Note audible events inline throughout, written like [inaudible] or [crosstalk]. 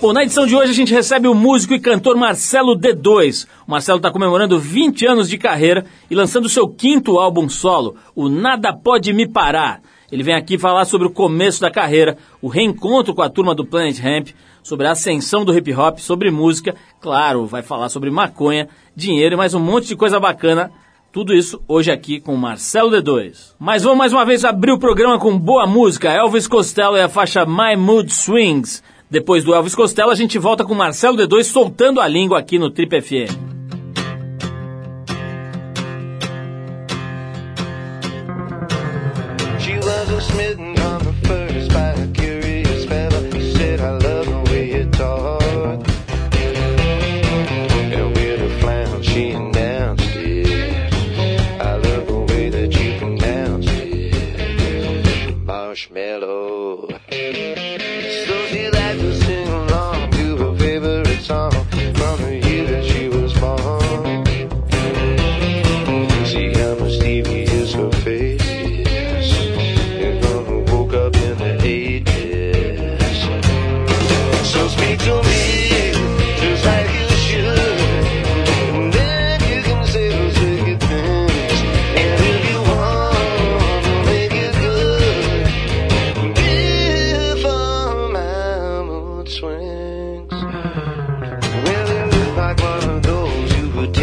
Bom, na edição de hoje a gente recebe o músico e cantor Marcelo D2. O Marcelo está comemorando 20 anos de carreira e lançando seu quinto álbum solo, o Nada Pode Me Parar. Ele vem aqui falar sobre o começo da carreira, o reencontro com a turma do Planet Ramp, sobre a ascensão do hip hop, sobre música, claro, vai falar sobre maconha, dinheiro e mais um monte de coisa bacana. Tudo isso hoje aqui com Marcelo D2. Mas vamos mais uma vez abrir o programa com boa música. Elvis Costello e a faixa My Mood Swings. Depois do Elvis Costello, a gente volta com Marcelo D2 soltando a língua aqui no Trip FM.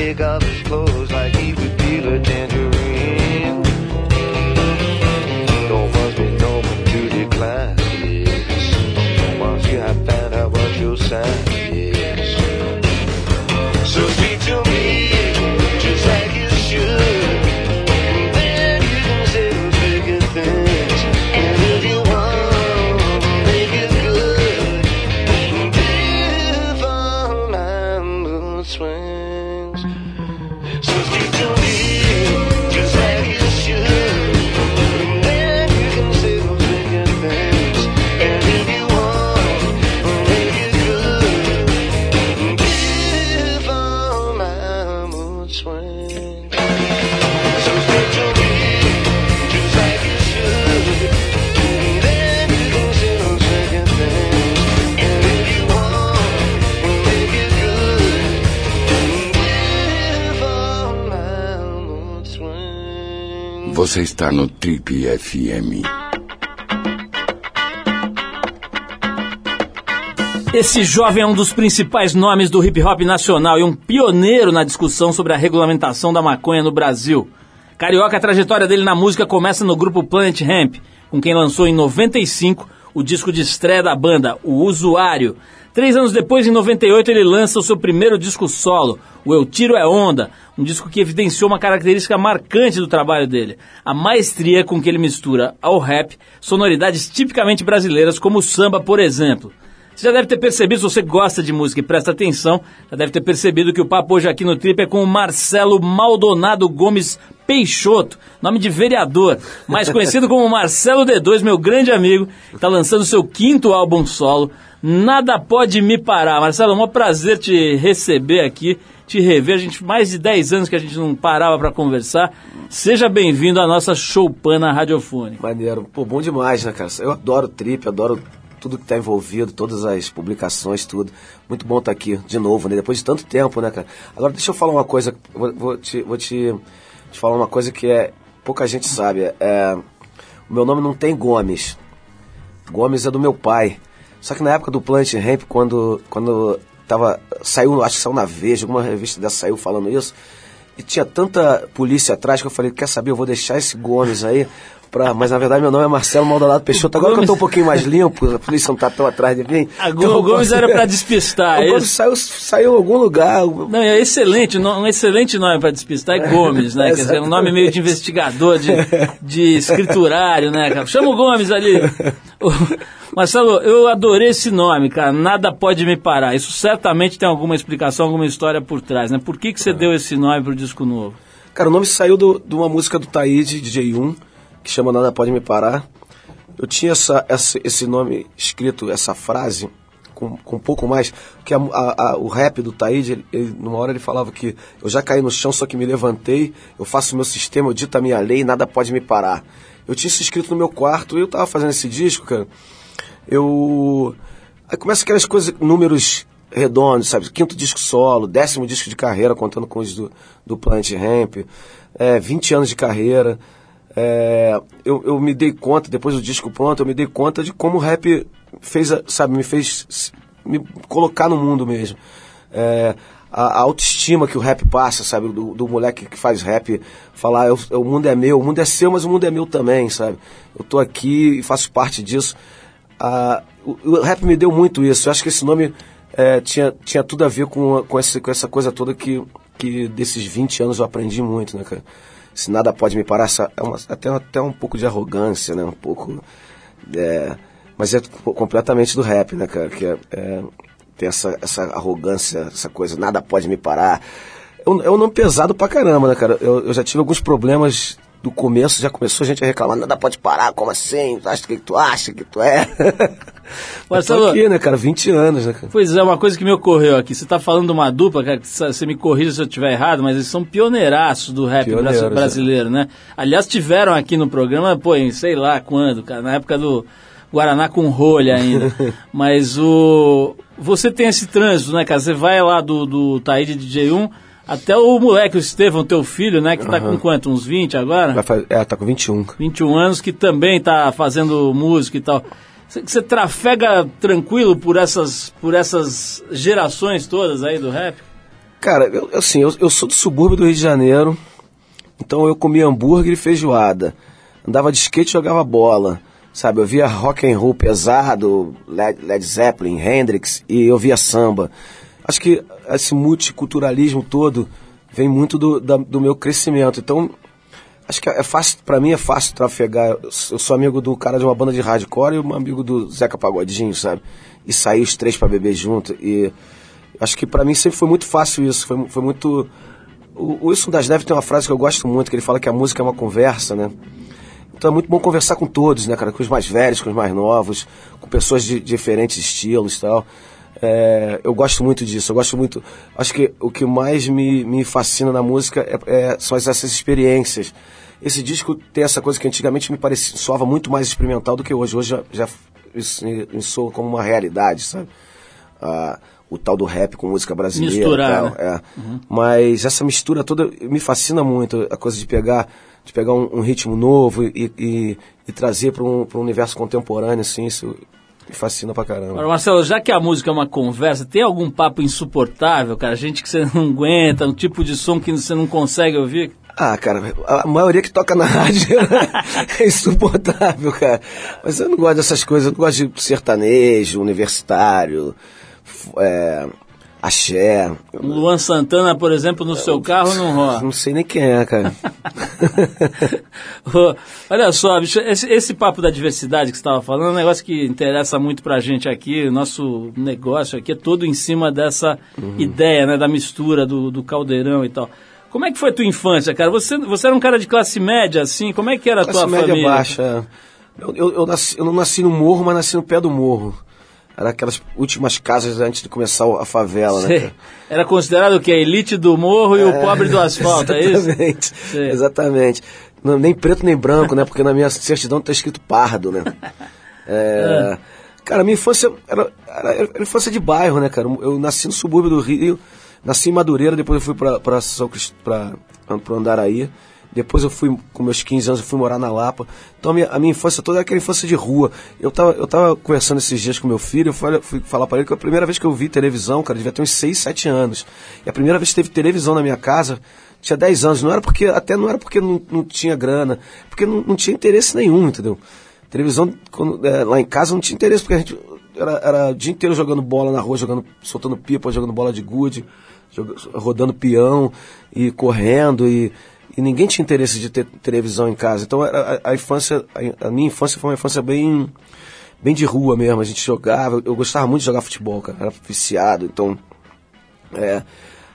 Você está no Trip FM. Esse jovem é um dos principais nomes do hip hop nacional e um pioneiro na discussão sobre a regulamentação da maconha no Brasil. Carioca, a trajetória dele na música começa no grupo Planet Hemp, com quem lançou em 95 o disco de estreia da banda, O Usuário. Três anos depois, em 98, ele lança o seu primeiro disco solo, o Eu Tiro é Onda, um disco que evidenciou uma característica marcante do trabalho dele, a maestria com que ele mistura ao rap sonoridades tipicamente brasileiras, como o samba, por exemplo. Você já deve ter percebido, se você gosta de música e presta atenção, já deve ter percebido que o papo hoje aqui no Trip é com o Marcelo Maldonado Gomes Peixoto, nome de vereador, mais conhecido como Marcelo D2, meu grande amigo, está lançando seu quinto álbum solo, Nada Pode Me Parar. Marcelo, é um prazer te receber aqui te rever. A gente, mais de 10 anos que a gente não parava para conversar. Seja bem-vindo à nossa choupana radiofônica. Maneiro. Pô, bom demais, né, cara? Eu adoro trip, adoro tudo que está envolvido, todas as publicações, tudo. Muito bom estar tá aqui de novo, né? Depois de tanto tempo, né, cara? Agora deixa eu falar uma coisa, vou, vou, te, vou te, te, falar uma coisa que é pouca gente sabe. É, o meu nome não tem Gomes. Gomes é do meu pai. Só que na época do Plant Ramp, quando, quando tava, saiu, acho que saiu na Veja, alguma revista dessa saiu falando isso, e tinha tanta polícia atrás que eu falei, quer saber, eu vou deixar esse Gomes aí, pra, mas na verdade meu nome é Marcelo Maldonado Peixoto, agora Gomes... que eu tô um pouquinho mais limpo, a polícia não tá tão atrás de mim. A então, Gomes era para [laughs] despistar. O Gomes saiu, saiu em algum lugar. Não, é excelente, um excelente nome para despistar é Gomes, né? Quer dizer, um nome meio de investigador, de, de escriturário, né, cara? Chama o Gomes ali. Marcelo, eu adorei esse nome, cara. Nada pode me parar. Isso certamente tem alguma explicação, alguma história por trás, né? Por que, que você é. deu esse nome pro disco novo? Cara, o nome saiu do, de uma música do Taíde, DJ1, que chama Nada Pode Me Parar. Eu tinha essa, essa, esse nome escrito, essa frase, com, com um pouco mais, que a, a, a, o rap do Taíde, ele, ele, numa hora ele falava que eu já caí no chão, só que me levantei, eu faço o meu sistema, eu dito a minha lei, nada pode me parar. Eu tinha isso escrito no meu quarto, e eu tava fazendo esse disco, cara, eu Aí começa aquelas coisas, números redondos, sabe? Quinto disco solo, décimo disco de carreira, contando com os do, do Planet Ramp, é, 20 anos de carreira. É, eu, eu me dei conta, depois do disco pronto, eu me dei conta de como o rap fez, sabe, me fez me colocar no mundo mesmo. É, a, a autoestima que o rap passa, sabe, do, do moleque que faz rap, falar eu- eu- o mundo é meu, o mundo é seu, mas o mundo é meu também, sabe? Eu tô aqui e faço parte disso. Ah, o, o rap me deu muito isso. Eu acho que esse nome é, tinha, tinha tudo a ver com, com, esse, com essa coisa toda que, que desses 20 anos eu aprendi muito, né, cara? Se nada pode me parar, é uma, até, até um pouco de arrogância, né? Um pouco. é, mas é co- completamente do rap, né, cara? Que é, é, tem essa, essa arrogância, essa coisa, nada pode me parar. É um, é um nome pesado pra caramba, né, cara? Eu, eu já tive alguns problemas do começo, já começou a gente a reclamar, nada pode parar, como assim? Tu acha o que tu acha que tu é? [laughs] Marcelo- aqui, né, cara? 20 anos, né, cara? Pois é, uma coisa que me ocorreu aqui. Você está falando de uma dupla, cara, que você me corrija se eu estiver errado, mas eles são pioneiraços do rap Pioneiros, brasi- brasileiro, né? Aliás, tiveram aqui no programa, pô, em sei lá quando, cara, na época do Guaraná com rolha ainda. [laughs] mas o. Você tem esse trânsito, né, cara? Você vai lá do, do Taíde DJ1 até o moleque, o Estevão, teu filho, né, que tá com quanto? Uns 20 agora? Vai fa- É, tá com 21. 21 anos, que também está fazendo música e tal. Você, você trafega tranquilo por essas, por essas gerações todas aí do rap? Cara, eu, assim, eu, eu sou do subúrbio do Rio de Janeiro, então eu comia hambúrguer e feijoada. Andava de skate e jogava bola. Sabe, eu via rock and roll pesado, Led, Led Zeppelin, Hendrix, e eu via samba. Acho que esse multiculturalismo todo vem muito do, da- do meu crescimento. Então, acho que é fácil, pra mim é fácil trafegar. Eu sou amigo do cara de uma banda de hardcore e um amigo do Zeca Pagodinho, sabe? E sair os três pra beber junto. E acho que pra mim sempre foi muito fácil isso. Foi, foi muito. O Wilson das Neves tem uma frase que eu gosto muito, que ele fala que a música é uma conversa, né? Então é muito bom conversar com todos, né, cara? Com os mais velhos, com os mais novos, com pessoas de diferentes estilos e tal. É, eu gosto muito disso, eu gosto muito. Acho que o que mais me, me fascina na música é, é- são essas experiências. Esse disco tem essa coisa que antigamente me parecia, soava muito mais experimental do que hoje. Hoje já, já isso me, soa como uma realidade, sabe? Ah, o tal do rap com música brasileira Misturar, tal. né? É. Mas essa mistura toda me fascina muito, a coisa de pegar, de pegar um, um ritmo novo e, e, e trazer para um, pra um universo contemporâneo, assim, isso me fascina pra caramba. Agora, Marcelo, já que a música é uma conversa, tem algum papo insuportável, cara? Gente que você não aguenta, um tipo de som que você não consegue ouvir? Ah, cara, a maioria que toca na rádio [laughs] é insuportável, cara. Mas eu não gosto dessas coisas, eu não gosto de sertanejo, universitário, é, axé. Luan Santana, por exemplo, no seu carro não rola. Não sei nem quem é, cara. [laughs] Olha só, bicho, esse, esse papo da diversidade que você estava falando é um negócio que interessa muito pra gente aqui. O nosso negócio aqui é todo em cima dessa Uhum. ideia, né, da mistura do, do caldeirão e tal. Como é que foi a tua infância, cara? Você, você era um cara de classe média, assim? Como é que era a Classe tua média família? baixa. é. Eu, eu, eu, nasci- eu não nasci no morro, mas nasci no pé do morro. Era aquelas últimas casas antes de começar a favela, né? Sei. cara? Era considerado o que? A elite do morro e o pobre do asfalto, é isso? Exatamente. Exatamente. Não, nem preto nem branco, né? Porque na minha certidão tá escrito pardo, né? É, Cara, minha infância era, era, era infância de bairro, né, cara? Eu nasci no subúrbio do Rio, nasci em Madureira, depois eu fui pra, pra São Crist... pra, pro Andaraí. Depois eu fui, com meus 15 anos, eu fui morar na Lapa. Então a minha, a minha infância toda era aquela infância de rua. Eu tava, eu tava conversando esses dias com meu filho, eu fui, fui falar pra ele que a primeira vez que eu vi televisão, cara, devia ter uns 6, 7 anos. E a primeira vez que teve televisão na minha casa, tinha 10 anos. Não era porque, até não era porque não, não tinha grana, porque não, não tinha interesse nenhum, entendeu? Televisão, quando, é, lá em casa não tinha interesse, porque a gente era, era o dia inteiro jogando bola na rua, jogando, soltando pipa, jogando bola de gude, joga- rodando peão e correndo e, e ninguém tinha interesse de ter televisão em casa. Então a, a infância, a, a minha infância foi uma infância bem, bem de rua mesmo. A gente jogava, eu gostava muito de jogar futebol, cara, era viciado, então é,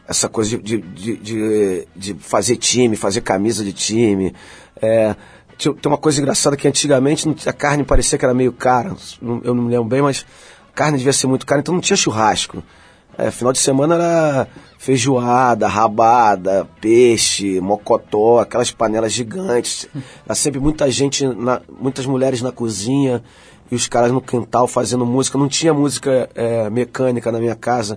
essa coisa de, de, de, de- fazer time, fazer camisa de time. É, tem uma coisa engraçada que antigamente a carne parecia que era meio cara, eu não me lembro bem, mas carne devia ser muito cara, então não tinha churrasco. É, final de semana era feijoada, rabada, peixe, mocotó, aquelas panelas gigantes. Era sempre muita gente, na- muitas mulheres na cozinha. e os caras no quintal fazendo música. Não tinha música é, mecânica na minha casa.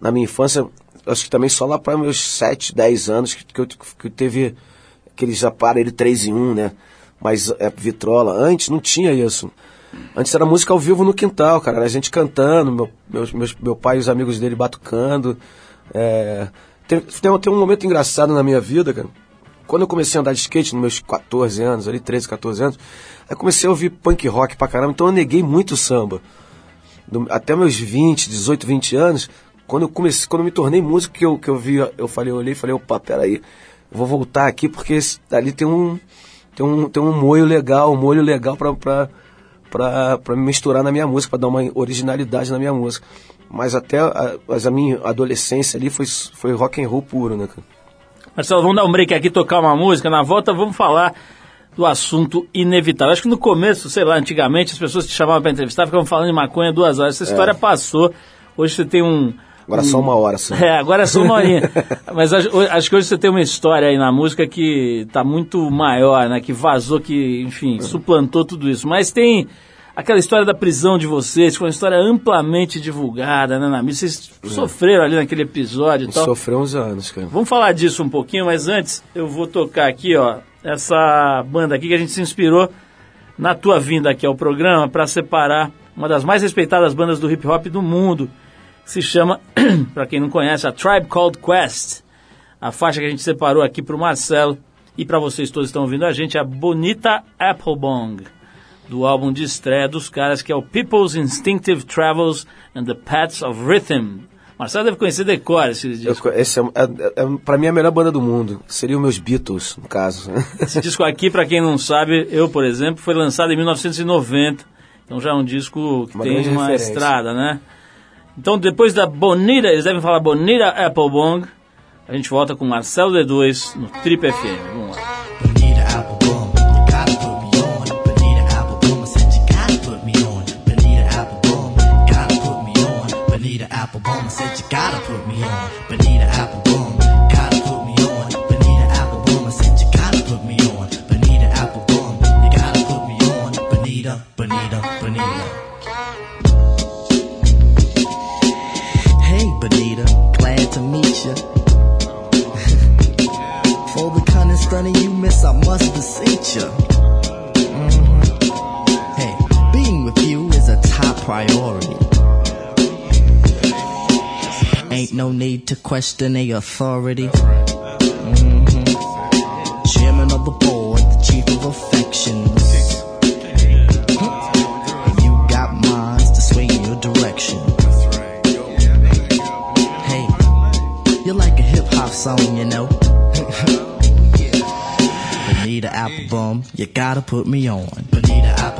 Na minha infância, acho que também só lá para meus 7, 10 anos que, que, eu, que teve aqueles aparelhos 3 em 1, né? Mas é, vitrola. Antes não tinha isso. Antes era música ao vivo no quintal, cara. Era a gente cantando, meu, meus, meu pai e os amigos dele batucando. É, tem, tem, tem um momento engraçado na minha vida, cara. Quando eu comecei a andar de skate, nos meus 14 anos, ali 13, 14 anos, aí comecei a ouvir punk rock pra caramba, então eu neguei muito samba. Até meus 20, 18, 20 anos, quando eu comecei, quando eu me tornei músico, que eu, que eu vi, eu falei, eu olhei e falei, opa, peraí, vou voltar aqui porque esse, ali tem um, tem um, tem um molho legal, um molho legal pra, pra, pra, pra misturar na minha música, pra dar uma originalidade na minha música. Mas até a, a minha adolescência ali foi, foi rock and roll puro, né, cara? Marcelo, vamos dar um break aqui, tocar uma música. Na volta vamos falar do assunto inevitável. Acho que no começo, sei lá, antigamente, as pessoas que chamavam para entrevistar ficavam falando de maconha duas horas. Essa história é. passou. Hoje você tem um. Agora um... só uma hora só. [laughs] É, agora é só uma horinha. [laughs] Mas acho, acho, que hoje você tem uma história aí na música que está muito maior, né? Que vazou, que, enfim, suplantou tudo isso. Mas tem aquela história da prisão de vocês, foi uma história amplamente divulgada né, na mídia. Vocês é. sofreram ali naquele episódio e tal. Sofreu uns anos, cara. Vamos falar disso um pouquinho, mas antes eu vou tocar aqui, ó, essa banda aqui que a gente se inspirou na tua vinda aqui ao programa para separar uma das mais respeitadas bandas do hip hop do mundo, que se chama, [clears throat] para quem não conhece, a Tribe Called Quest. A faixa que a gente separou aqui para o Marcelo e para vocês todos que estão ouvindo a gente é a Bonita Applebong do álbum de estreia dos caras, que é o People's Instinctive Travels and the Paths of Rhythm. Marcelo deve conhecer decor esse disco. Eu, esse é, é, é para mim, a melhor banda do mundo. Seriam meus Beatles, no caso. [laughs] Esse disco aqui, para quem não sabe, eu, por exemplo, foi lançado em 1990. Então já é um disco que uma tem uma referência. estrada, né? Então, depois da Bonita, eles devem falar Bonita Applebong, a gente volta com Marcelo D2 no Trip FM. Vamos lá. Said you gotta put me on. Bonita Applebaum, gotta put me on. Bonita Applebaum, I said you gotta put me on. Bonita Applebaum, you gotta put me on. Bonita, Bonita, Bonita. Hey, Bonita, glad to meet you. [laughs] For the kind of stunning you miss, I must beseech you. Mm-hmm. Hey, being with you is a top priority. Ain't no need to question the authority. Mm-hmm. Chairman of the board, the chief of affections. You got minds to sway in your direction. Hey, you're like a hip hop song, you know. Bonita Applebum, you gotta put me on. Bonita Applebum.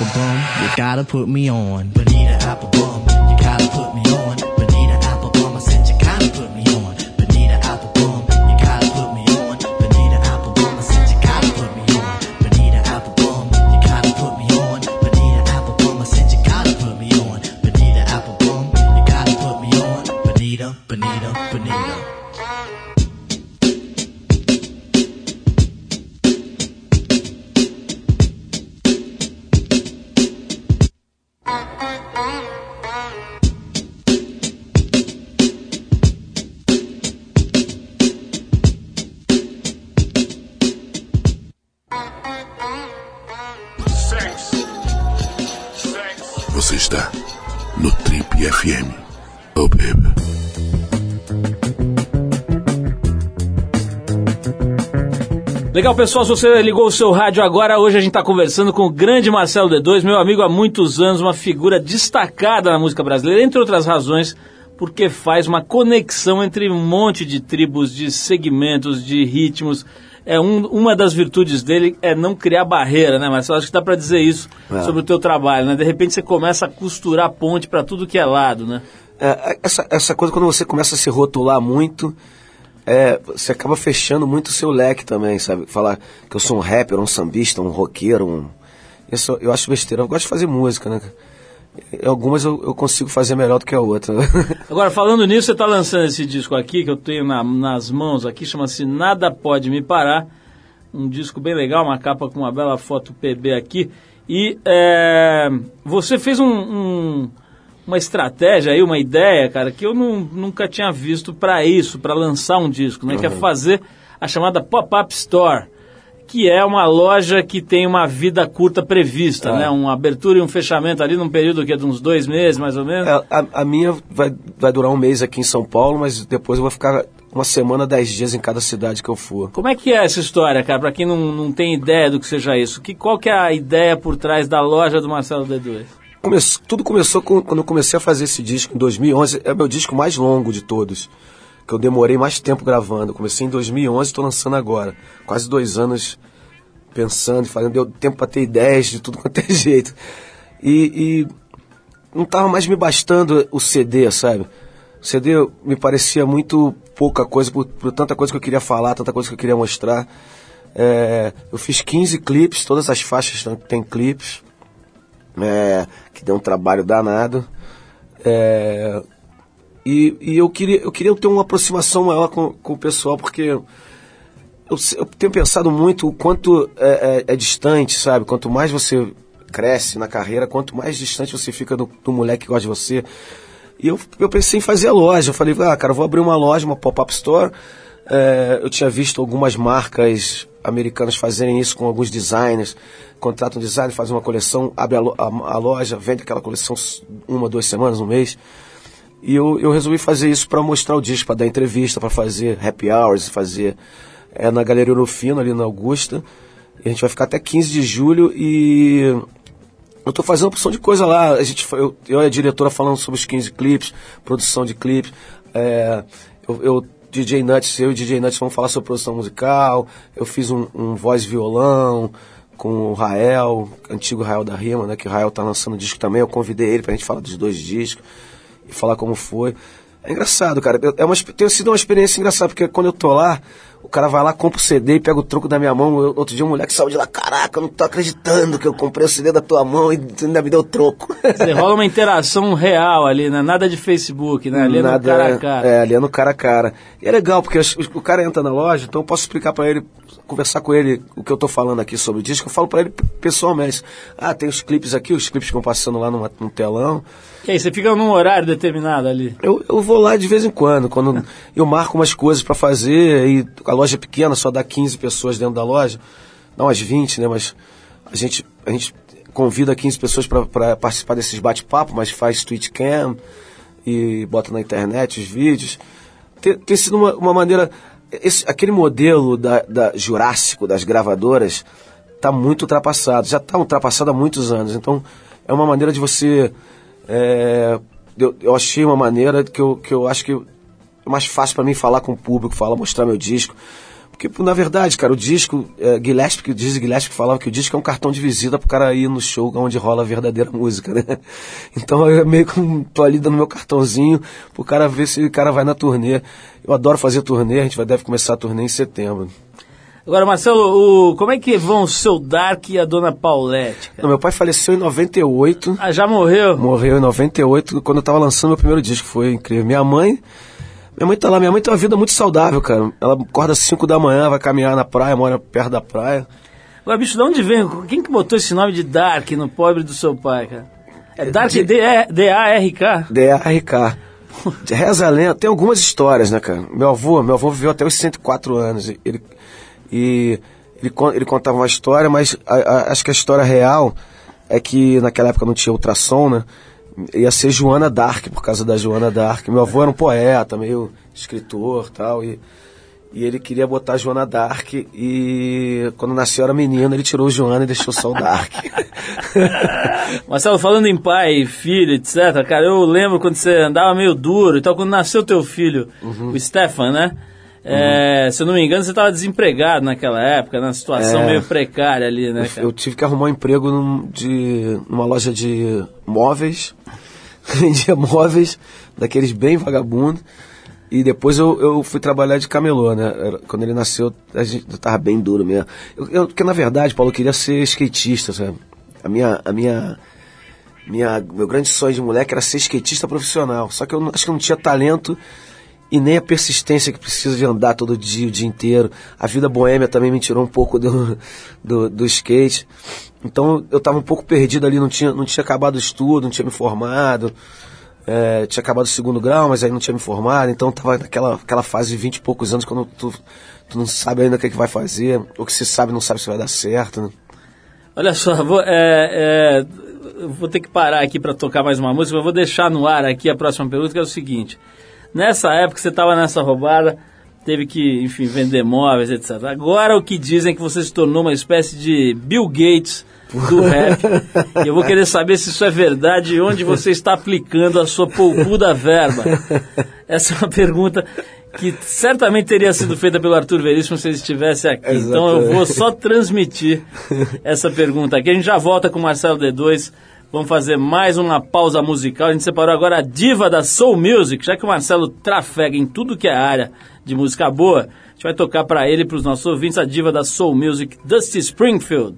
Bonita Applebum, you gotta put me on. Bonita Applebum, you Legal, pessoal, se você ligou o seu rádio agora, hoje a gente está conversando com o grande Marcelo D2, meu amigo há muitos anos, uma figura destacada na música brasileira, entre outras razões, porque faz uma conexão entre um monte de tribos, de segmentos, de ritmos. É um, uma das virtudes dele é não criar barreira, né, Marcelo? Acho que dá para dizer isso É. sobre o teu trabalho, né? De repente você começa a costurar ponte para tudo que é lado, né? É, essa, essa coisa, quando você começa a se rotular muito, é, você acaba fechando muito o seu leque também, sabe? Falar que eu sou um rapper, um sambista, um roqueiro, um... Isso eu acho besteira. Eu gosto de fazer música, né? Algumas eu, eu consigo fazer melhor do que a outra. [laughs] Agora, falando nisso, você está lançando esse disco aqui, que eu tenho na- nas mãos aqui, chama-se Nada Pode Me Parar. Um disco bem legal, uma capa com uma bela foto PB aqui. E é, você fez um- um- uma estratégia aí, uma ideia, cara, que eu não- nunca tinha visto para isso, para lançar um disco, né? Que é fazer a chamada Pop-Up Store. Que é uma loja que tem uma vida curta prevista, É. né? Uma abertura e um fechamento ali num período que é de uns dois meses, mais ou menos. É, a, a minha vai, vai durar um mês aqui em São Paulo, mas depois eu vou ficar uma semana, dez dias em cada cidade que eu for. Como é que é essa história, cara? Pra quem não, não tem ideia do que seja isso, que, qual que é a ideia por trás da loja do Marcelo D2? Tudo começou com- quando eu comecei a fazer esse disco em 2011. É o meu disco mais longo de todos. Que eu demorei mais tempo gravando. Comecei em 2011 e estou lançando agora. Quase dois anos pensando, fazendo. Deu tempo para ter ideias de tudo [laughs] quanto é jeito. E, e não estava mais me bastando o CD, sabe? O CD me parecia muito pouca coisa, por, por tanta coisa que eu queria falar, tanta coisa que eu queria mostrar. É, eu fiz 15 clipes, todas as faixas têm clipes é, que deu um trabalho danado. É, e e eu, queria, eu queria ter uma aproximação maior com, com o pessoal, porque eu, eu tenho pensado muito o quanto é, é- é distante, sabe? Quanto mais você cresce na carreira, quanto mais distante você fica do, do moleque que gosta de você. E eu, eu pensei em fazer a loja. Eu falei, ah, cara, eu vou abrir uma loja, uma pop-up store. É, eu tinha visto algumas marcas americanas fazerem isso com alguns designers. Contratam um designer, fazem uma coleção, abre a, lo- a- a loja, vende aquela coleção uma, duas semanas, um mês. E eu, eu resolvi fazer isso para mostrar o disco, para dar entrevista, para fazer happy hours, fazer é, na Galeria Orofino, ali na Augusta. E a gente vai ficar até 15 de julho e eu tô fazendo opção de coisa lá. A gente, eu, eu e a diretora falando sobre os 15 clipes, produção de clipes. É, eu, eu, DJ Nuts, eu e DJ Nuts vamos falar sobre produção musical. Eu fiz um, um voz violão com o Rael, antigo Rael da Rima, né? Que o Rael tá lançando disco também. Eu convidei ele pra gente falar dos dois discos e falar como foi. É engraçado, cara. É uma, tem sido uma experiência engraçada, porque quando eu tô lá, cara vai lá, compra o CD e pega o troco da minha mão. Outro dia um moleque saiu de lá, caraca, eu não tô acreditando que eu comprei o CD da tua mão e tu ainda me deu troco. Você [laughs] rola uma interação real ali, né? Nada de Facebook, né? Ali é no Nada, cara a cara. É, ali é no cara a cara. E é legal, porque o cara entra na loja, então eu posso explicar pra ele, conversar com ele o que eu tô falando aqui sobre o disco. Eu falo pra ele pessoalmente. Ah, tem os clipes aqui, os clipes que vão passando lá numa, num telão. E aí, você fica num horário determinado ali. Eu, eu vou lá de vez em quando, quando [laughs] eu marco umas coisas pra fazer e a loja é pequena, só dá 15 pessoas dentro da loja, dá umas 20, né, mas a gente, a gente convida 15 pessoas pra participar desses bate-papo, mas faz Twitch Cam e bota na internet os vídeos. Tem, tem sido uma, uma maneira, esse- aquele modelo da, da Jurássico, das gravadoras, tá muito ultrapassado, já está ultrapassado há muitos anos, então é uma maneira de você é, eu, eu achei uma maneira que eu, que eu acho que é mais fácil para mim falar com o público, falar, mostrar meu disco. Porque, na verdade, cara, o disco, é, Gillespie, que diz Gillespie que falava que o disco é um cartão de visita pro cara ir no show onde rola a verdadeira música, né? [laughs] Então eu meio que tô ali dando meu cartãozinho pro cara ver se o cara vai na turnê. Eu adoro fazer turnê, a gente vai, deve começar a turnê em setembro. Agora, Marcelo, o, como é que vão o seu Dark e a Dona Paulette? Não, meu pai faleceu em 98. Ah, já morreu? Morreu em 98, quando eu tava lançando meu primeiro disco. Foi incrível. Minha mãe. Minha mãe tá lá. Minha mãe tem uma vida muito saudável, cara. Ela acorda às 5 da manhã, vai caminhar na praia, mora perto da praia. Agora, bicho, de onde vem? Quem que botou esse nome de Dark no pobre do seu pai, cara? É Dark D-A-R-K? D-A-R-K. Reza a lenda. Tem algumas histórias, né, cara? Meu avô, meu avô viveu até os 104 anos. e Ele, e ele, ele contava uma história, mas a- a- acho que a história real é que naquela época não tinha ultrassom, né? Ia ser Joana Dark, por causa da Joana Dark. Meu avô era um poeta, meio escritor tal, e, e ele queria botar Joana Dark, e quando nasceu era menina, ele tirou Joana e deixou só o Dark. [laughs] Marcelo, falando em pai, filho, etc., cara, eu lembro quando você andava meio duro e tal, quando nasceu teu filho, Uhum. o Stefan, né? É, Se eu não me engano, você estava desempregado naquela época, na situação É. meio precária ali, né, cara? Eu tive que arrumar um emprego num- de, numa loja de móveis, [laughs] vendia móveis, daqueles bem vagabundos. E depois eu, eu fui trabalhar de camelô, né? Quando ele nasceu, a gente tava bem duro mesmo. Eu, eu- porque na verdade, Paulo, eu queria ser skatista, sabe? A minha, a minha, minha, meu grande sonho de moleque era ser skatista profissional. Só que eu acho que eu não tinha talento e nem a persistência que precisa de andar todo dia, o dia inteiro. A vida boêmia também me tirou um pouco do, do, do skate. Então eu estava um pouco perdido ali, não tinha, não tinha acabado o estudo, não tinha me formado. É, tinha acabado o segundo grau, mas aí não tinha me formado. Então estava naquela aquela fase de 20 e poucos anos, quando tu, tu não sabe ainda o que, é que vai fazer. Ou que se sabe, não sabe se vai dar certo. Né? Olha só, vou, é, é, vou ter que parar aqui para tocar mais uma música, mas vou deixar no ar aqui a próxima pergunta, que é o seguinte. Nessa época você estava nessa roubada, teve que, enfim, vender móveis, etc. Agora o que dizem é que você se tornou uma espécie de Bill Gates do [laughs] rap. E eu vou querer saber se isso é verdade e onde você está aplicando a sua poupuda verba. Essa é uma pergunta que certamente teria sido feita pelo Arthur Veríssimo se ele estivesse aqui. Então eu vou só transmitir essa pergunta aqui. A gente já volta com o Marcelo D2. Vamos fazer mais uma pausa musical. A gente separou agora a diva da Soul Music, já que o Marcelo trafega em tudo que é área de música boa. A gente vai tocar para ele e para os nossos ouvintes a diva da Soul Music, Dusty Springfield.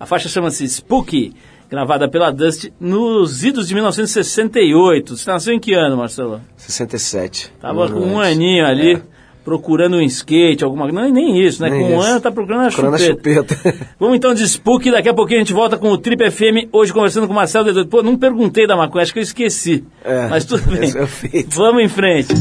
A faixa chama-se Spooky, gravada pela Dusty nos idos de 1968. Você nasceu em que ano, Marcelo? 67. Tava com um aninho ali, É. procurando um skate, alguma coisa. Não, nem isso, né? Nem com um isso. ano tá procurando a Procurando a chupeta. chupeta. [laughs] Vamos então de Spook, daqui a pouquinho a gente volta com o Trip FM, hoje conversando com o Marcelo D2. Pô, não perguntei da maconha, acho que eu esqueci. É, Mas tudo [laughs] bem. é o feito. Vamos em frente.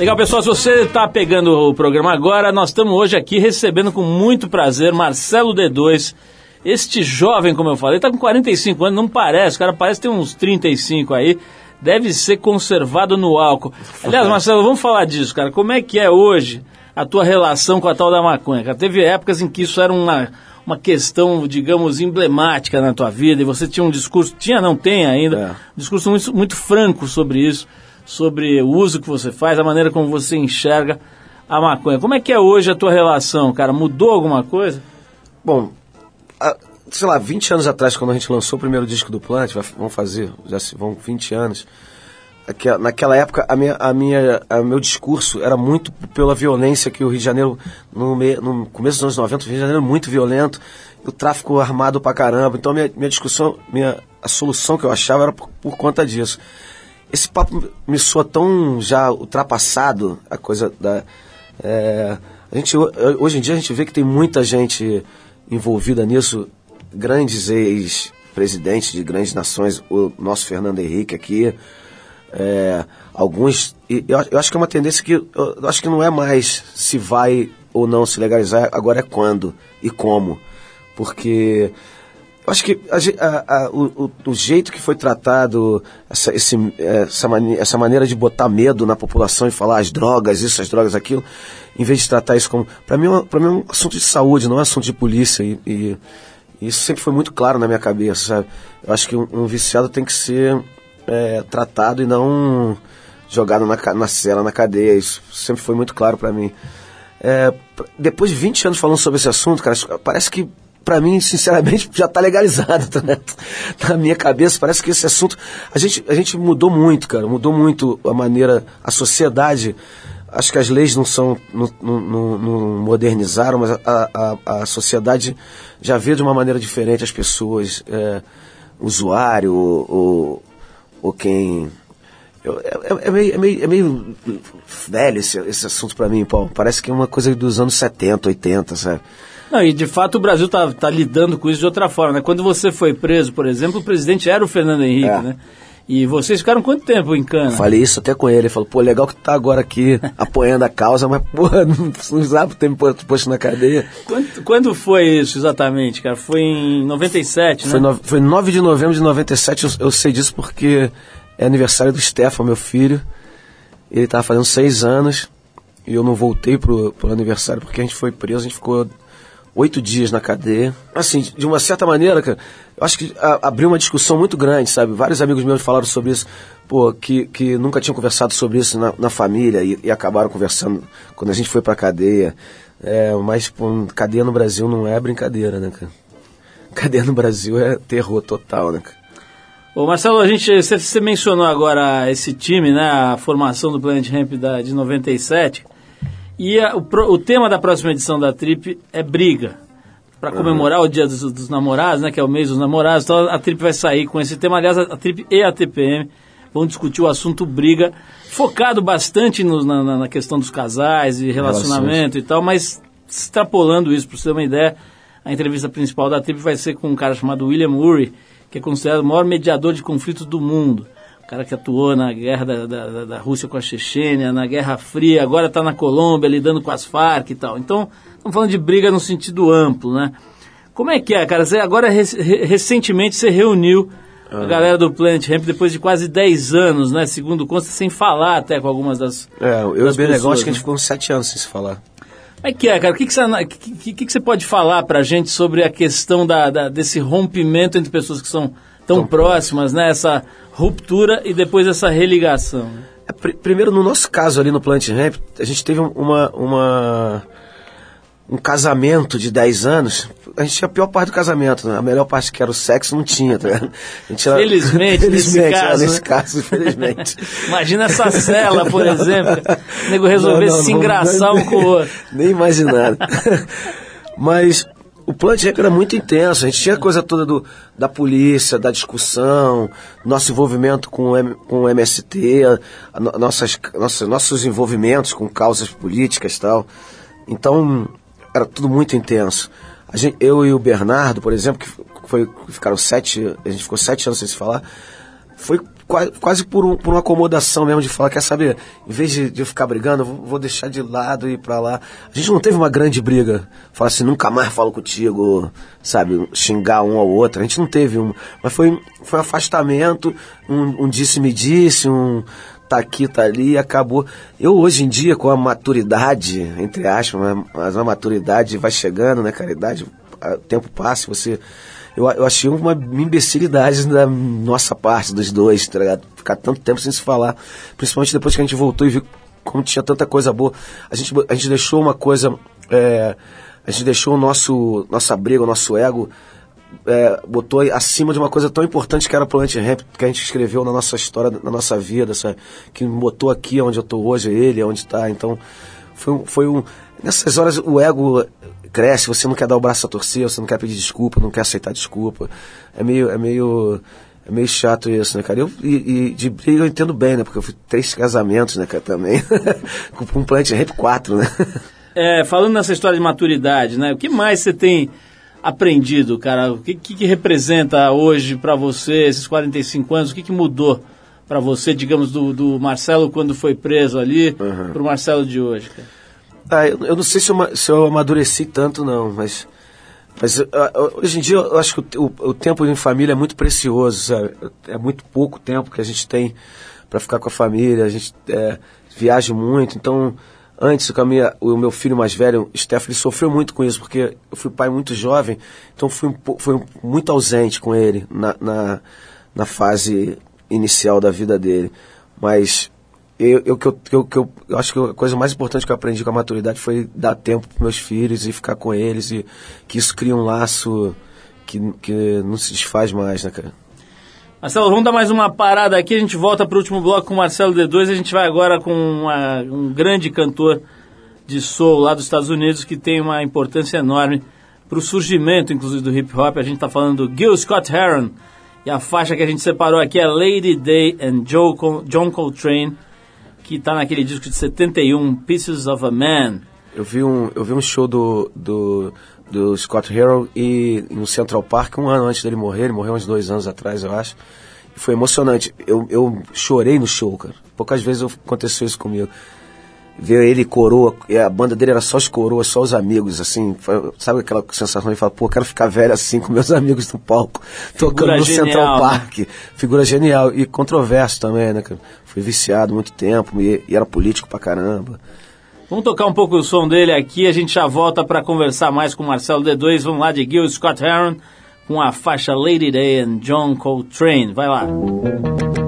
Legal, pessoal, se você está pegando o programa agora, nós estamos hoje aqui recebendo com muito prazer Marcelo D2, este jovem, como eu falei, está com 45 anos, não parece, o cara parece ter uns 35 aí, deve ser conservado no álcool. Aliás, Marcelo, vamos falar disso, cara, como é que é hoje a tua relação com a tal da maconha? Cara, teve épocas em que isso era uma, uma questão, digamos, emblemática na tua vida, e você tinha um discurso, tinha, não tem ainda, É. um discurso muito, muito franco sobre isso, sobre o uso que você faz, a maneira como você enxerga a maconha. Como é que é hoje a tua relação, cara? Mudou alguma coisa? Bom, há, sei lá, 20 anos atrás, quando a gente lançou o primeiro disco do Plant, vão fazer, já se vão 20 anos. Aquela- naquela época, a minha, a minha, a meu discurso era muito pela violência que o Rio de Janeiro, no, me, no começo dos anos 90, o Rio de Janeiro é muito violento, o tráfico armado pra caramba. Então, minha, minha discussão, minha, a solução que eu achava era por, por conta disso. Esse papo me soa tão já ultrapassado, a coisa da. é, a gente, ho- hoje em dia a gente vê que tem muita gente envolvida nisso, grandes ex-presidentes de grandes nações, o nosso Fernando Henrique aqui, é, alguns. e Eu, eu acho que é uma tendência que. Eu, eu acho que não é mais se vai ou não se legalizar, agora é quando e como. Porque. Eu acho que a a- o, o- jeito que foi tratado, essa, esse, essa, mani- essa maneira de botar medo na população e falar as drogas, isso, as drogas, aquilo, em vez de tratar isso como. Para mim, é mim é um assunto de saúde, não é um assunto de polícia. E, e isso sempre foi muito claro na minha cabeça, sabe? Eu acho que um, um viciado tem que ser é, tratado e não jogado na, na cela, na cadeia. Isso sempre foi muito claro para mim. É, depois de 20 anos falando sobre esse assunto, cara, parece que, pra mim, sinceramente, [laughs] já tá legalizado. tá, né? [laughs] Na minha cabeça, parece que esse assunto. A gente, a gente mudou muito, cara, mudou muito a maneira. A sociedade. Acho que as leis não são. não, não- não- modernizaram, mas a, a, a sociedade já vê de uma maneira diferente as pessoas. É, usuário, ou, ou quem. Eu- é, é meio, é, meio, é meio velho esse, esse assunto pra mim, Paulo. Parece que é uma coisa dos anos 70, 80, sabe? Não, e de fato o Brasil tá, tá lidando com isso de outra forma, né? Quando você foi preso, por exemplo, o presidente era o Fernando Henrique, É. né? E vocês ficaram quanto tempo em cana? Falei isso até com ele. Ele falou, pô, legal que tu tá agora aqui [laughs] apoiando a causa, mas, porra, [laughs] não precisava ter me posto na cadeia. Quando, quando foi isso exatamente, cara? Foi em 97, né? Foi, no, foi 9 de novembro de 97, eu, eu sei disso porque é aniversário do Stefan, meu filho. Ele tava fazendo seis anos e eu não voltei pro, pro aniversário porque a gente foi preso, a gente ficou oito dias na cadeia. Assim, de uma certa maneira, cara, eu acho que a- abriu uma discussão muito grande, sabe? Vários amigos meus falaram sobre isso, pô, que, que nunca tinham conversado sobre isso na, na família e, e acabaram conversando quando a gente foi pra cadeia. É, mas, pô, cadeia no Brasil não é brincadeira, né, cara? [laughs] Cadeia no Brasil é terror total, né, cara? Ô Marcelo, a gente, você, mencionou agora esse time, né? A formação do Planet Ramp da, de 97. E a- o, o tema da próxima edição da Trip é briga. Para comemorar o Dia dos, dos Namorados, né? Que é o mês dos namorados. Então a Trip vai sair com esse tema. Aliás, a, a Trip e a TPM vão discutir o assunto briga, focado bastante no- na, na- questão dos casais e relacionamento e tal, mas extrapolando isso, para você ter uma ideia, a entrevista principal da Trip vai ser com um cara chamado William Ury, que é considerado o maior mediador de conflitos do mundo. Cara que atuou na guerra da, da, da- Rússia com a Chechênia, na Guerra Fria, agora está na Colômbia lidando com as Farc e tal. Então, estamos falando de briga no sentido amplo, né? Como é que é, cara? Você agora, rec- re- recentemente, você reuniu a galera do Planet Ramp depois de quase 10 anos, né? Segundo consta, sem falar até com algumas das. É, eu e o Benegão acho que a gente né? ficou uns sete anos sem se falar. Como é que é, cara? O que, que, você, que, que que você pode falar pra gente sobre a questão da, da- desse rompimento entre pessoas que são tão próximas, né? Essa ruptura e depois essa religação. né? É, pri- primeiro, no nosso caso ali no Plant Ramp, a gente teve uma, uma, um casamento de 10 anos. A gente tinha a pior parte do casamento, né? A melhor parte que era o sexo não tinha, tá gente era- Felizmente, [laughs] nesse Felizmente, é, caso, nesse né? caso, infelizmente. [laughs] Imagina essa cela, por exemplo. O nego resolver se engraçar um com o outro. Nem imaginar. [laughs] Mas o Plant Ramp era muito intenso. A gente tinha a coisa toda do, da polícia, da discussão, nosso envolvimento com o, M- com o MST, a no- nossas, nossos envolvimentos com causas políticas e tal. Então, era tudo muito intenso. A gente, eu e o Bernardo, por exemplo, que foi, ficaram sete, a gente ficou sete anos sem se falar, foi qua- quase por, um- por uma acomodação mesmo de falar, quer saber, em vez de, de eu ficar brigando, vou, vou deixar de lado e ir pra lá. A gente não teve uma grande briga, falar assim, nunca mais falo contigo, sabe, xingar um ao outro. A gente não teve um, mas foi, foi um afastamento, um, um disse-me-disse, um tá aqui, tá ali, acabou. Eu hoje em dia, com a maturidade, entre aspas, mas- mas a maturidade vai chegando, né, cara, a idade, a- o tempo passa, você eu, eu achei uma imbecilidade da nossa parte, dos dois, tá ligado? Ficar tanto tempo sem se falar. Principalmente depois que a gente voltou e viu como tinha tanta coisa boa. A gente, a gente deixou uma coisa. é, a gente deixou o nosso, nossa briga, o nosso ego. é, botou acima de uma coisa tão importante que era o Planet Ramp, que a gente escreveu na nossa história, na nossa vida, sabe? Que me botou aqui onde eu tô hoje, ele, onde tá. Então, foi, foi um. Nessas horas o ego cresce, você não quer dar o braço a torcer, você não quer pedir desculpa, não quer aceitar desculpa. É meio. É meio é meio chato isso, né, cara? Eu, e, e de briga eu entendo bem, né? Porque eu fui três casamentos, né, cara, também. [laughs] Com um Planet Ramp 4, né? É, falando nessa história de maturidade, né? O que mais você tem aprendido, cara? O que, que, que representa hoje pra você esses 45 anos? O que, que mudou pra você, digamos, do, do Marcelo quando foi preso ali pro Marcelo de hoje, cara? Ah, eu, eu não sei se eu, se eu amadureci tanto, não, mas. Mas ah, ah, hoje em dia eu acho que o, o- tempo em família é muito precioso, sabe? É muito pouco tempo que a gente tem para ficar com a família, a gente é, viaja muito, então. Antes, com minha, o meu filho mais velho, Steph, ele sofreu muito com isso, porque eu fui pai muito jovem, então fui, fui muito ausente com ele na, na, na fase inicial da vida dele. Mas eu, eu, que eu, que eu, eu, acho que a coisa mais importante que eu aprendi com a maturidade foi dar tempo para meus filhos e ficar com eles e que isso cria um laço que, que não se desfaz mais, né, cara? Marcelo, vamos dar mais uma parada aqui, a gente volta pro último bloco com o Marcelo D2 a gente vai agora com uma- um grande cantor de soul lá dos Estados Unidos que tem uma importância enorme pro surgimento, inclusive, do hip hop. A gente tá falando do Gil Scott Heron e a faixa que a gente separou aqui é Lady Day and Joe John Coltrane, que tá naquele disco de 71, Pieces of a Man. Eu vi um, eu vi um show do, do, do Scott Harrell e, no Central Park um ano antes dele morrer, ele morreu uns dois anos atrás, eu acho. E foi emocionante. Eu, eu chorei no show, cara. Poucas vezes aconteceu isso comigo. Ver ele coroa, e a banda dele era só os coroas, só os amigos, assim. foi- sabe aquela sensação de falar, pô, quero ficar velho assim com meus [laughs] amigos no palco, tocando no genial, Central né? Park. Figura genial. E controverso também, né, cara? Fui viciado muito tempo e, e era político pra caramba. Vamos tocar um pouco o som dele aqui, a gente já volta para conversar mais com o Marcelo D2. Vamos lá de Gil Scott Heron com a faixa Lady Day and John Coltrane. Vai lá. Ever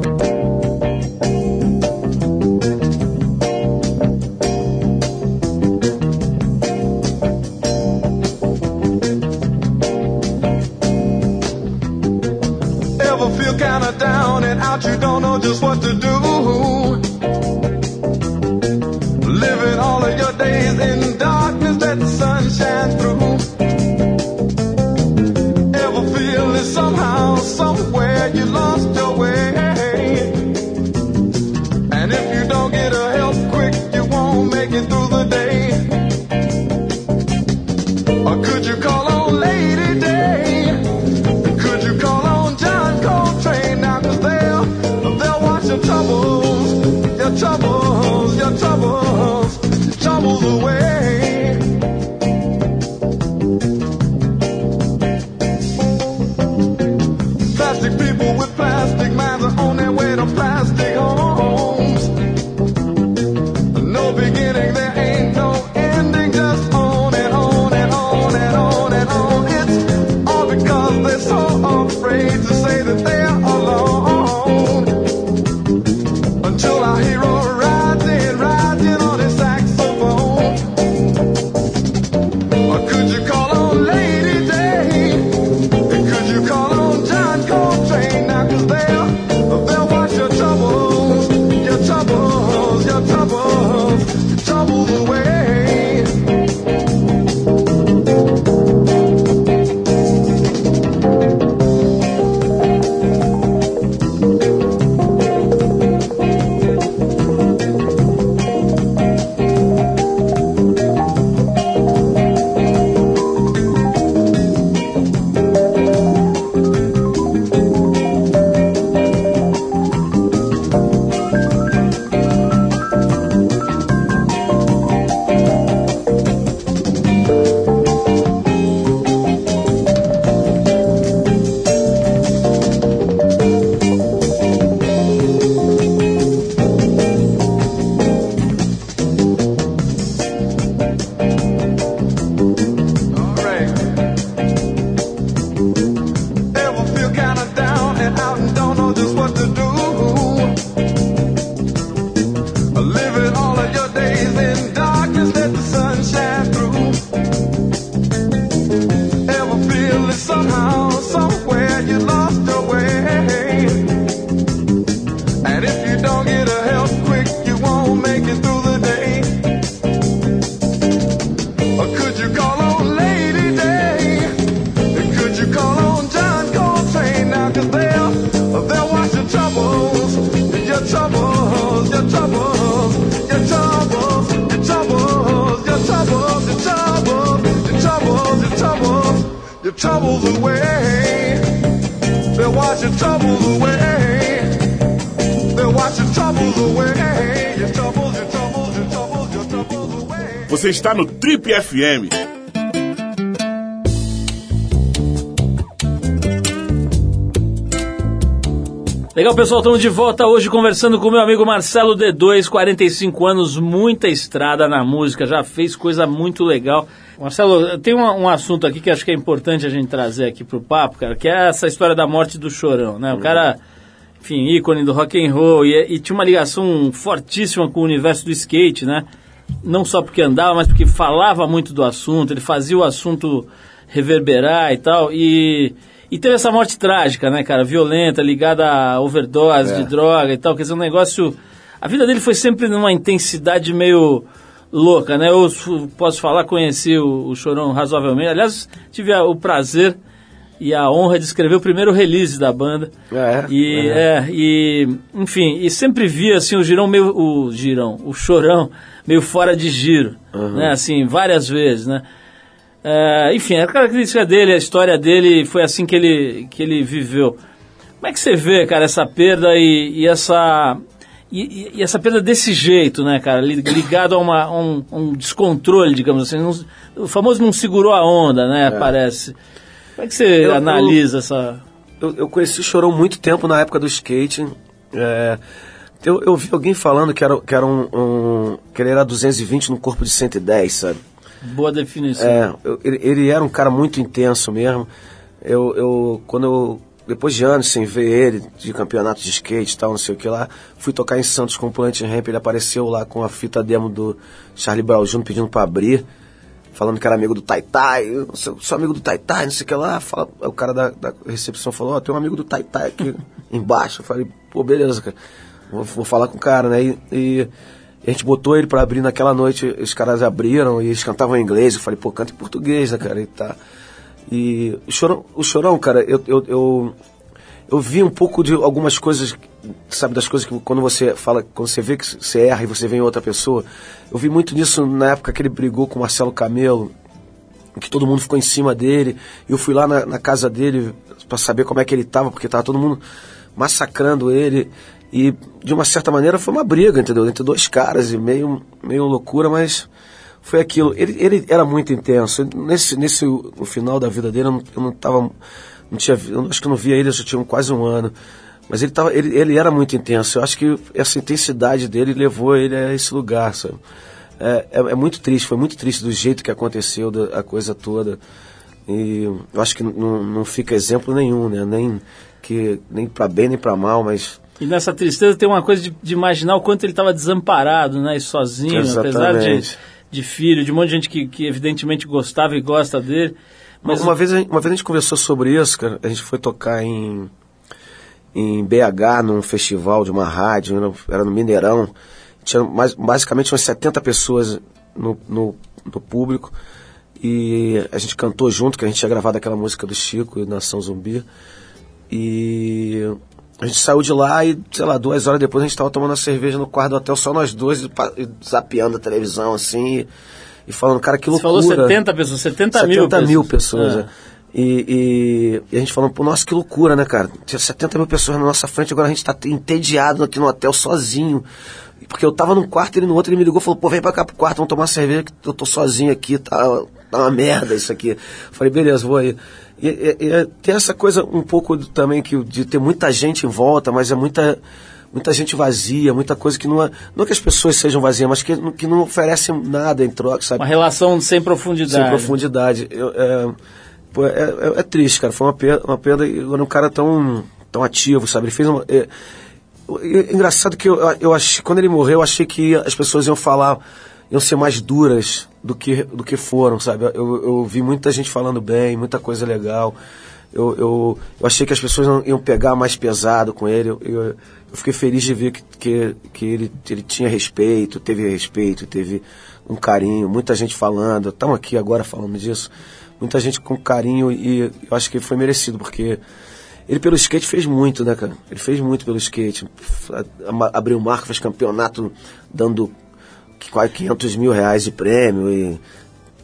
troubles away. They'll wash troubles away. They'll wash troubles away. Your troubles, your troubles, your troubles, your troubles away. Você está no Trip FM. Legal, pessoal, estamos de volta hoje conversando com meu amigo Marcelo D2, 45 anos, muita estrada na música, já fez coisa muito legal. Marcelo, tem um, um assunto aqui que acho que é importante a gente trazer aqui pro papo, cara, que é essa história da morte do Chorão, né? O cara, enfim, ícone do rock and roll e, e tinha uma ligação fortíssima com o universo do skate, né? Não só porque andava, mas porque falava muito do assunto, ele fazia o assunto reverberar e tal, e... E teve essa morte trágica, né, cara? Violenta, ligada a overdose de droga e tal. Quer dizer, um negócio. A vida dele foi sempre numa intensidade meio louca, né? Eu posso falar, conheci o, o Chorão razoavelmente. Aliás, tive a- o prazer e a honra de escrever o primeiro release da banda. É, E, é, e, enfim, e sempre via assim, o girão meio. O girão, o chorão meio fora de giro, né? Assim, várias vezes, né? É, enfim, a característica dele, a história dele, foi assim que ele, que ele viveu. Como é que você vê, cara, essa perda e, e essa. E, e- essa perda desse jeito, né, cara? li- Ligado a, uma, a um, um descontrole, digamos assim. não- o famoso não segurou a onda, né? Parece. Como é que você Eu- eu- analisa essa. Eu, eu conheci o Chorão muito tempo na época do skate. É, eu, eu vi alguém falando que era, que era um, um- que ele era 220 no corpo de 110, sabe? Boa definição. É, eu- ele, era um cara muito intenso mesmo. Eu, eu quando eu depois de anos sem ver ele de campeonato de skate e tal, não sei o que lá, fui tocar em Santos com o Plant Ramp, ele apareceu lá com a fita demo do Charlie Brown Jr. pedindo pra abrir, falando que era amigo do Tai Tai, sou, sou amigo do Tai Tai, não sei o que lá. Fala, o cara da, da recepção falou, ó, tem um amigo do Tai Tai aqui [laughs] embaixo. Eu falei, pô, beleza, cara. Vou, vou falar com o cara, né? E, e a gente botou ele pra abrir naquela noite, os caras abriram e eles cantavam em inglês. Eu falei, pô, canta em português, né, cara? E tá. E o Chorão, o Chorão cara, eu, eu, eu, eu vi um pouco de algumas coisas, sabe, das coisas que quando você fala, quando você vê que você erra e você vê em outra pessoa. Eu vi muito nisso na época que ele brigou com o Marcelo Camelo, que todo mundo ficou em cima dele. Eu fui lá na, na casa dele para saber como é que ele tava, porque tava todo mundo massacrando ele. E de uma certa maneira foi uma briga, entendeu? Entre dois caras e meio, meio loucura, mas foi aquilo. Ele, ele era muito intenso. Nesse, nesse no final da vida dele, eu não, eu não tava. Não tinha, eu acho que eu não via ele, eu já tinha quase um ano. Mas ele, tava, ele, ele era muito intenso. Eu acho que essa intensidade dele levou ele a esse lugar, sabe? É, é, é muito triste, foi muito triste do jeito que aconteceu da, a coisa toda. E eu acho que não, não fica exemplo nenhum, né? Nem, que, nem para bem nem para mal, mas E nessa tristeza tem uma coisa de, de imaginar o quanto ele estava desamparado, né? E sozinho, apesar de, Exatamente. de filho, de um monte de gente que, que evidentemente gostava e gosta dele. Mas uma vez, a gente- uma vez a gente conversou sobre isso, cara. A gente foi tocar em, em BH, num festival de uma rádio, era, no Mineirão. Tinha mais, basicamente umas 70 pessoas no, no, no público. E a gente cantou junto, que a gente tinha gravado aquela música do Chico, Nação Zumbi. E a gente saiu de lá e, sei lá, duas horas depois a gente tava tomando uma cerveja no quarto do hotel, só nós dois, e, zapeando a televisão, assim, e, e falando, cara, que você loucura. falou 70 pessoas, 70, mil 70 mil pessoas. Ah. né? E, e- e a gente falando, pô, nossa, que loucura, né, cara? Tinha 70 mil pessoas na nossa frente, agora a gente tá entediado aqui no hotel sozinho. Porque eu tava num quarto, ele no outro, ele me ligou e falou, pô, vem pra cá pro quarto, vamos tomar cerveja, que eu tô sozinho aqui, tá, tá uma merda isso aqui. Falei, beleza, vou aí. E, e- e tem essa coisa um pouco também que, de ter muita gente em volta, mas é muita muita gente vazia, muita coisa que não é. Não que as pessoas sejam vazias, mas que, que não oferecem nada em troca, sabe? Uma relação sem profundidade. Sem profundidade. Eu, é, pô, é, é- é triste, cara. Foi uma perda, uma perda e um cara tão, tão ativo, sabe? Ele fez uma. É, é engraçado que eu, eu achei, quando ele morreu, eu achei que as pessoas iam falar, iam ser mais duras do que, do que foram, sabe? Eu, eu vi muita gente falando bem, muita coisa legal. eu, eu, eu achei que as pessoas iam pegar mais pesado com ele. Eu, eu, eu fiquei feliz de ver que, que, que ele, ele tinha respeito, teve respeito, teve um carinho, muita gente falando. Estamos aqui agora falando disso. Muita gente com carinho e eu acho que foi merecido, porque ele pelo skate fez muito, né, cara? Ele fez muito pelo skate. Abriu marca, fez campeonato dando quase 500 mil reais de prêmio e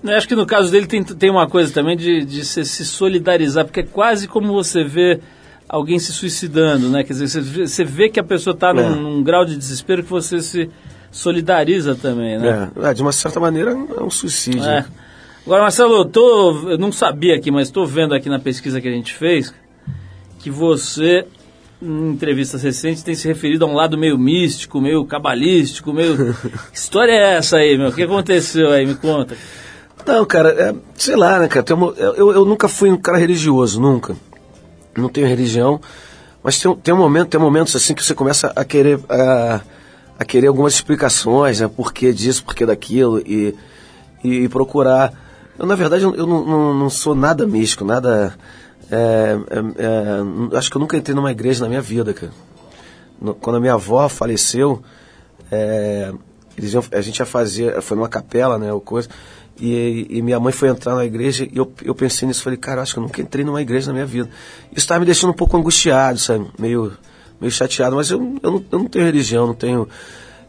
Eu acho que no caso dele tem, tem uma coisa também de, de se, se solidarizar, porque é quase como você vê alguém se suicidando, né? Quer dizer, você, vê- que a pessoa está num, É. num grau de desespero que você se solidariza também, né? É, é, de uma certa maneira é um suicídio. É. né? Agora, Marcelo, eu, tô, eu não sabia aqui, mas estou vendo aqui na pesquisa que a gente fez que você, em entrevistas recentes, tem se referido a um lado meio místico, meio cabalístico, meio... [laughs] que história é essa aí, meu? O que aconteceu aí? Me conta. Não, cara, é, sei lá, né, cara? uma- eu, eu nunca fui um cara religioso, nunca. Não tenho religião, mas tem, tem um momento, tem momentos assim que você começa a querer a, a querer algumas explicações, né? Por que disso, por que daquilo e, e, e procurar. Eu, na verdade, eu, eu não, não, não sou nada místico, nada. É, é, é, acho que eu nunca entrei numa igreja na minha vida, cara. No- quando a minha avó faleceu, é, eles iam- a gente ia fazer, foi numa capela, né, o coisa, e, e minha mãe foi entrar na igreja e eu, eu pensei nisso, falei, cara, acho que eu nunca entrei numa igreja na minha vida. Isso estava me deixando um pouco angustiado, sabe, meio, meio chateado, mas eu, eu, não, eu não tenho religião, não tenho...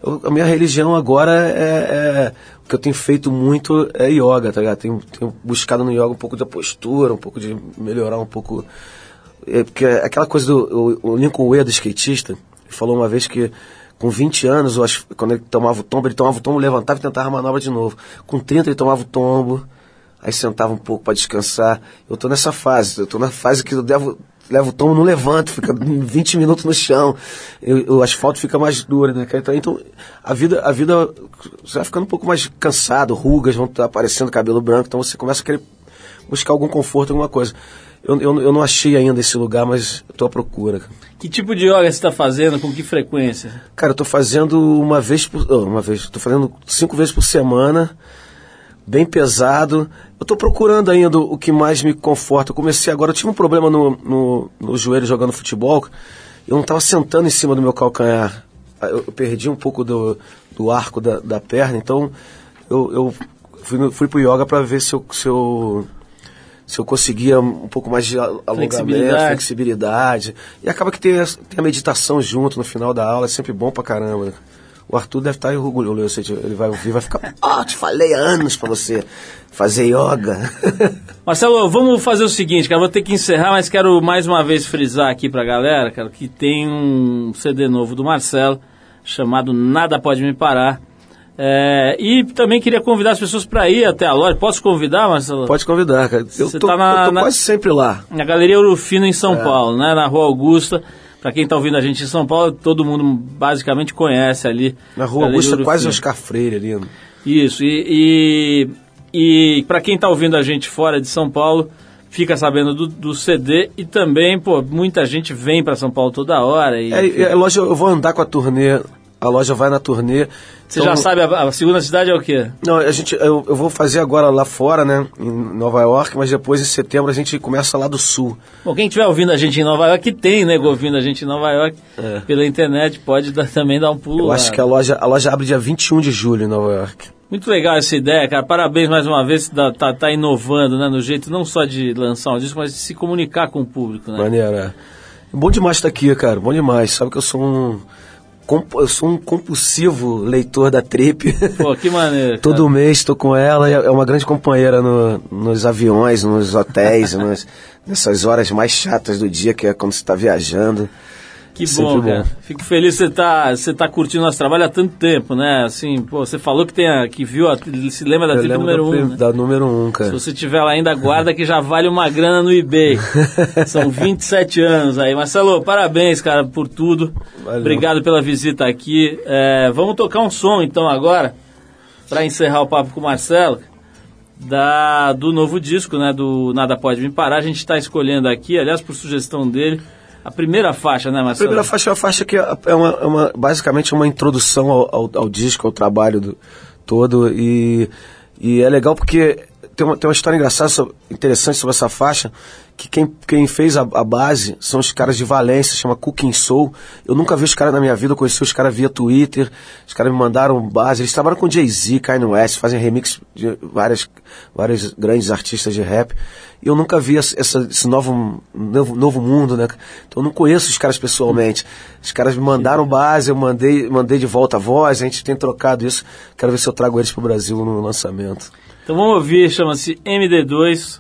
eu- a minha religião agora é, é- O que eu tenho feito muito é yoga, tá ligado? Tenho, tenho buscado no yoga um pouco da postura, um pouco de melhorar um pouco é, porque aquela coisa do o, o Lincoln Way do skatista, falou uma vez que com 20 anos, quando ele tomava o tombo, ele tomava o tombo, levantava e tentava a manobra de novo. Com 30 ele tomava o tombo, aí sentava um pouco para descansar. Eu tô nessa fase, eu tô na fase que eu levo, levo o tombo, não levanto, fica [laughs] 20 minutos no chão. Eu- o asfalto fica mais duro, né? Então, então, a vida, a vida, você vai ficando um pouco mais cansado, rugas vão estar aparecendo, cabelo branco, então você começa a querer buscar algum conforto, alguma coisa. Eu, eu, eu não achei ainda esse lugar, mas estou à procura. Que tipo de yoga você está fazendo? Com que frequência? Cara, eu tô fazendo uma vez por. oh, uma vez. Tô fazendo cinco vezes por semana. Bem pesado. Eu tô procurando ainda o que mais me conforta. Eu comecei agora, eu tive um problema no, no, no joelho jogando futebol. Eu não tava sentando em cima do meu calcanhar. Eu, eu perdi um pouco do, do arco da, da perna, então eu, eu fui, fui pro yoga para ver se eu, se eu se eu conseguia um pouco mais de al- alongamento, Flexibilidade. flexibilidade. E acaba que tem, tem a meditação junto no final da aula, é sempre bom pra caramba. O Arthur deve estar orgulhoso, ele vai ouvir, vai ficar, ó, [laughs] te falei há anos pra você fazer yoga. [laughs] Marcelo, vamos fazer o seguinte, cara, vou ter que encerrar, mas quero mais uma vez frisar aqui pra galera, cara, que tem um CD novo do Marcelo, chamado Nada Pode Me Parar. É, e também queria convidar as pessoas para ir até a loja. Posso convidar, Marcelo? Pode convidar, cara. Eu Você tô, tá na- eu tô na- quase sempre lá. Na Galeria Urufino, em É. São Paulo, né? Na Rua Augusta. Pra quem tá ouvindo a gente em São Paulo, todo mundo basicamente conhece ali. Na rua Augusta, quase. Oscar Freire ali. né? Isso, e, e, e para quem está ouvindo a gente fora de São Paulo, fica sabendo do, do CD e também, pô, muita gente vem para São Paulo toda hora. E, É, é, a loja, eu vou andar com a turnê, a loja vai na turnê. você Então, já sabe, a, a segunda cidade é o quê? Não, a gente, eu, eu vou fazer agora lá fora, né, em Nova York, mas depois em setembro a gente começa lá do sul. Bom, quem estiver ouvindo a gente em Nova York, que tem nego ouvindo a gente em Nova York, pela internet, pode dar- também dar um pulo É. Eu lá. acho que a loja, a loja abre dia 21 de julho em Nova York. Muito legal essa ideia, cara. Parabéns mais uma vez, tá, tá, tá inovando, né? No jeito não só de lançar um disco, mas de se comunicar com o público, né? Maneiro, é. Bom demais estar aqui, cara, bom demais. Sabe que eu sou um, eu sou um compulsivo leitor da Trip. Pô, que maneiro. [laughs] cara. Todo mês estou com ela, e é uma grande companheira no- nos aviões, nos hotéis, [laughs] nas- nessas horas mais chatas do dia, que é quando você está viajando. Que Sempre bom, bom. cara. Fico feliz que você tá, você tá curtindo nosso trabalho há tanto tempo, né? Assim, pô, você falou que, tem a, que viu, a, se lembra da Eu número da, 1, prim- né? da número um, Se cara. você tiver lá ainda, guarda que já vale uma grana no eBay. [laughs] São 27 anos aí. Marcelo, parabéns, cara, por tudo. Valeu. Obrigado pela visita aqui. É, vamos tocar um som, então, agora, para encerrar o papo com o Marcelo, da, do novo disco, né? Do Nada Pode Me Parar. A gente está escolhendo aqui, aliás, por sugestão dele, a primeira faixa, né, A Marcelo? primeira faixa é uma faixa que é uma, é uma- basicamente uma introdução ao, ao, ao disco, ao trabalho do, todo. E, e é legal porque tem uma, tem uma história engraçada, interessante sobre essa faixa, que quem, quem fez a, a base são os caras de Valência, chama Cooking Soul. Eu nunca vi os caras na minha vida, eu conheci os caras via Twitter, os caras me mandaram base, eles trabalham com Jay-Z, Kanye West, fazem remix de várias, vários grandes artistas de rap. E eu nunca vi essa- esse novo, novo, novo mundo, né? Então eu não conheço os caras pessoalmente. Os caras me mandaram base, eu mandei, mandei de volta a voz, a gente tem trocado isso. Quero ver se eu trago eles pro Brasil no lançamento. Então vamos ouvir, chama-se MD2,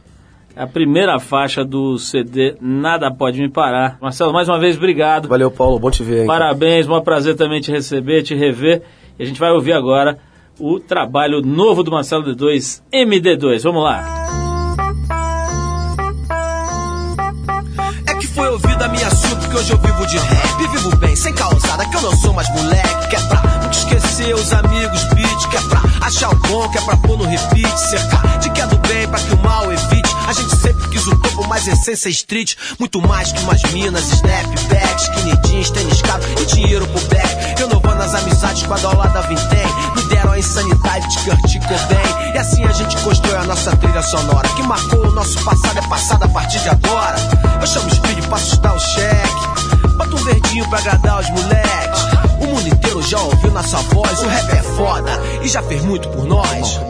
a primeira faixa do CD Nada Pode Me Parar. Marcelo, mais uma vez, obrigado. Valeu, Paulo, bom te ver, hein? Parabéns, um prazer também te receber, te rever. E a gente vai ouvir agora o trabalho novo do Marcelo D2, MD2. Vamos lá. É que foi ouvido a minha que hoje eu vivo de rap. Vivo bem, sem causada, que eu não sou mais moleque. Que é pra nunca esquecer os amigos, beat. Que é pra achar o bom, que é pra pôr no repeat. Cercar de que é do bem pra que o mal evite. A gente sempre quis o topo, mais essência street. Muito mais que umas minas, snapbacks, skinny jeans, tênis caro e dinheiro pro back. Eu não vou nas amizades com a dolada vintém. Me deram a insanidade de Kurt Cobain. E assim a gente constrói a nossa trilha sonora. Que marcou o nosso passado, é passado a partir de agora. Eu chamo Speed pra assustar o cheque. Bota um verdinho pra agradar os moleques. O mundo inteiro já ouviu nossa voz. O rap é foda e já fez muito por nós.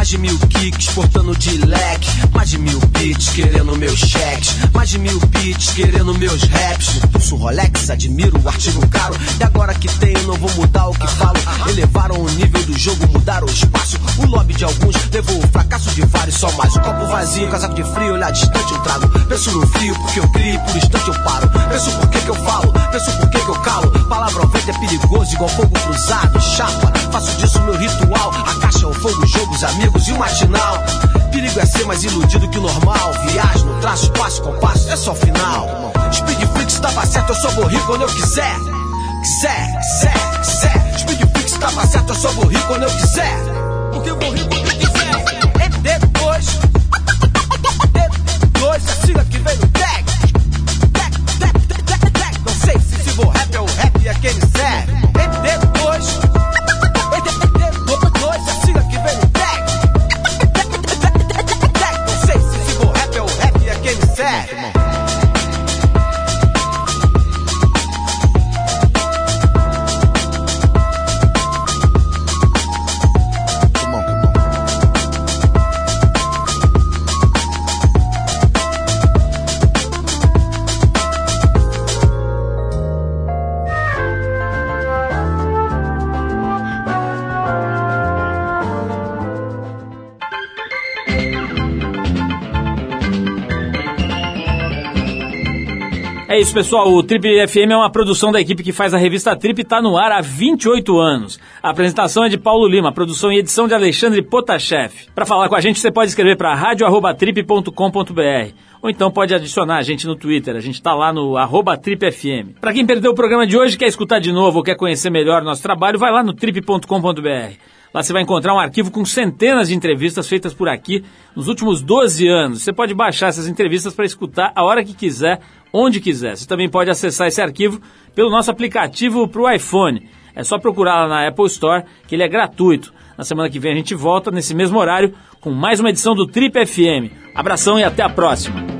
Mais de mil kicks, portando de leque. Mais de mil beats querendo meus cheques. Mais de mil beats querendo meus raps. Pulso Rolex, admiro o artigo caro. E agora que tenho, não vou mudar o que falo. Elevaram o nível do jogo, mudaram o espaço. O lobby de alguns levou o fracasso de vários, só mais. O copo vazio, casaco de frio, olhar distante eu trago. Penso no frio, porque eu crio, por instante eu paro. Penso por que que eu falo, penso por que que eu calo. Palavra vento é perigoso, igual fogo cruzado. Chapa, faço disso meu ritual. A caixa é o fogo, o jogo, os amigos e o. Perigo é ser mais iludido que o normal. Viagem no traço, passo com passo, é só o final. Speedflix tava certo, eu só vou rir quando eu quiser. Quiser, quiser, quiser. Speedflix tava certo, eu só vou rir quando eu quiser. Porque eu vou rir quando eu quiser. É depois. D2, a sigla que vem no tag. Tag, tag, tag, tag. Não sei se sigo o rap é o rap é quem me serve. Isso, pessoal. O Trip FM é uma produção da equipe que faz a revista Trip e está no ar há 28 anos. A apresentação é de Paulo Lima, produção e edição de Alexandre Potashev. Para falar com a gente, você pode escrever para radio@trip.com.br ou então pode adicionar a gente no Twitter. A gente está lá no arroba tripfm. Para quem perdeu o programa de hoje, quer escutar de novo ou quer conhecer melhor nosso trabalho, vai lá no trip.com.br. Lá você vai encontrar um arquivo com centenas de entrevistas feitas por aqui nos últimos 12 anos. Você pode baixar essas entrevistas para escutar a hora que quiser, onde quiser. Você também pode acessar esse arquivo pelo nosso aplicativo para o iPhone. É só procurar lá na Apple Store, que ele é gratuito. Na semana que vem a gente volta, nesse mesmo horário, com mais uma edição do Trip FM. Abração e até a próxima!